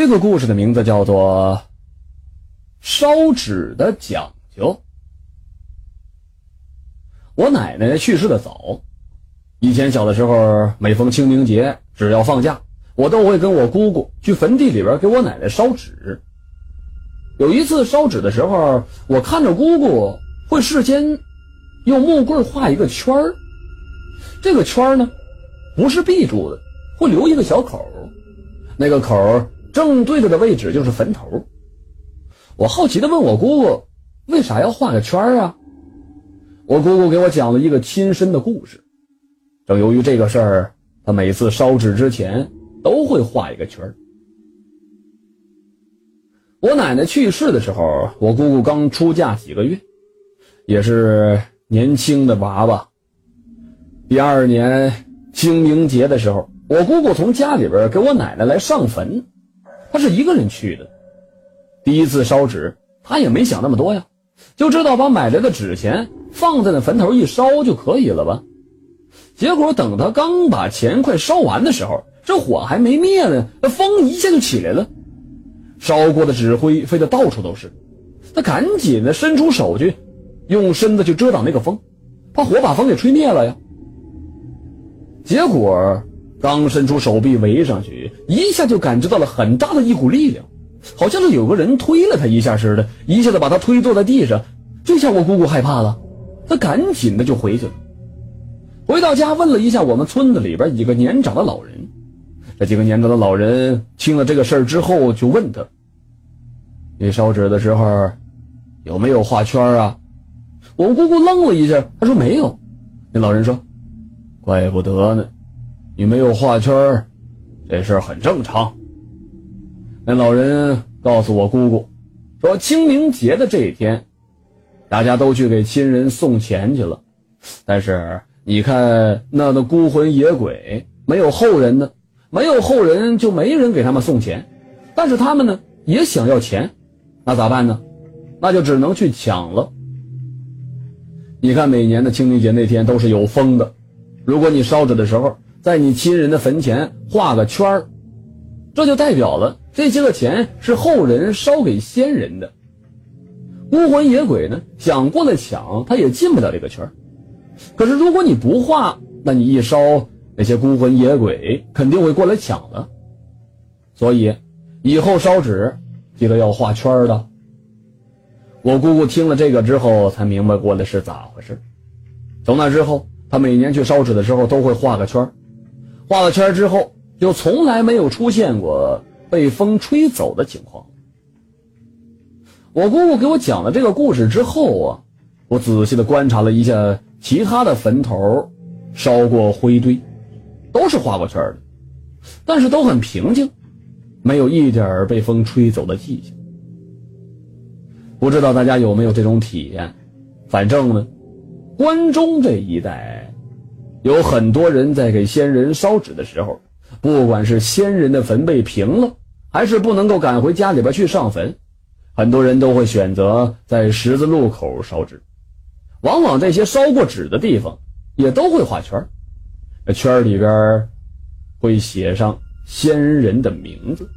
这个故事的名字叫做《烧纸的讲究》。我奶奶去世的早，以前小的时候，每逢清明节，只要放假，我都会跟我姑姑去坟地里边给我奶奶烧纸。有一次烧纸的时候，我看着姑姑会事先用木棍画一个圈儿，这个圈儿呢，不是闭住的，会留一个小口，那个口。正对着的位置就是坟头。我好奇的问我姑姑：“为啥要画个圈啊？”我姑姑给我讲了一个亲身的故事。正由于这个事儿，她每次烧纸之前都会画一个圈儿我奶奶去世的时候，我姑姑刚出嫁几个月，也是年轻的娃娃。第二年清明节的时候，我姑姑从家里边给我奶奶来上坟。他是一个人去的，第一次烧纸，他也没想那么多呀，就知道把买来的纸钱放在那坟头一烧就可以了吧。结果等他刚把钱快烧完的时候，这火还没灭呢，那风一下就起来了，烧过的纸灰飞得到处都是。他赶紧的伸出手去，用身子去遮挡那个风，怕火把风给吹灭了呀。结果。刚伸出手臂围上去，一下就感知到了很大的一股力量，好像是有个人推了他一下似的，一下子把他推坐在地上。这下我姑姑害怕了，她赶紧的就回去了。回到家，问了一下我们村子里边几个年长的老人。这几个年长的老人听了这个事儿之后，就问他：“你烧纸的时候有没有画圈啊？”我姑姑愣了一下，她说：“没有。”那老人说：“怪不得呢。”你没有画圈这事很正常。那老人告诉我姑姑，说清明节的这一天，大家都去给亲人送钱去了。但是你看那的孤魂野鬼没有后人呢，没有后人就没人给他们送钱。但是他们呢也想要钱，那咋办呢？那就只能去抢了。你看每年的清明节那天都是有风的，如果你烧纸的时候。在你亲人的坟前画个圈儿，这就代表了这些个钱是后人烧给先人的。孤魂野鬼呢，想过来抢，他也进不了这个圈儿。可是如果你不画，那你一烧，那些孤魂野鬼肯定会过来抢的。所以以后烧纸记得要画圈儿的。我姑姑听了这个之后，才明白过来是咋回事。从那之后，她每年去烧纸的时候都会画个圈儿。画了圈之后，就从来没有出现过被风吹走的情况。我姑姑给我讲了这个故事之后啊，我仔细的观察了一下其他的坟头，烧过灰堆，都是画过圈的，但是都很平静，没有一点被风吹走的迹象。不知道大家有没有这种体验？反正呢，关中这一带。有很多人在给先人烧纸的时候，不管是先人的坟被平了，还是不能够赶回家里边去上坟，很多人都会选择在十字路口烧纸。往往这些烧过纸的地方，也都会画圈圈里边会写上先人的名字。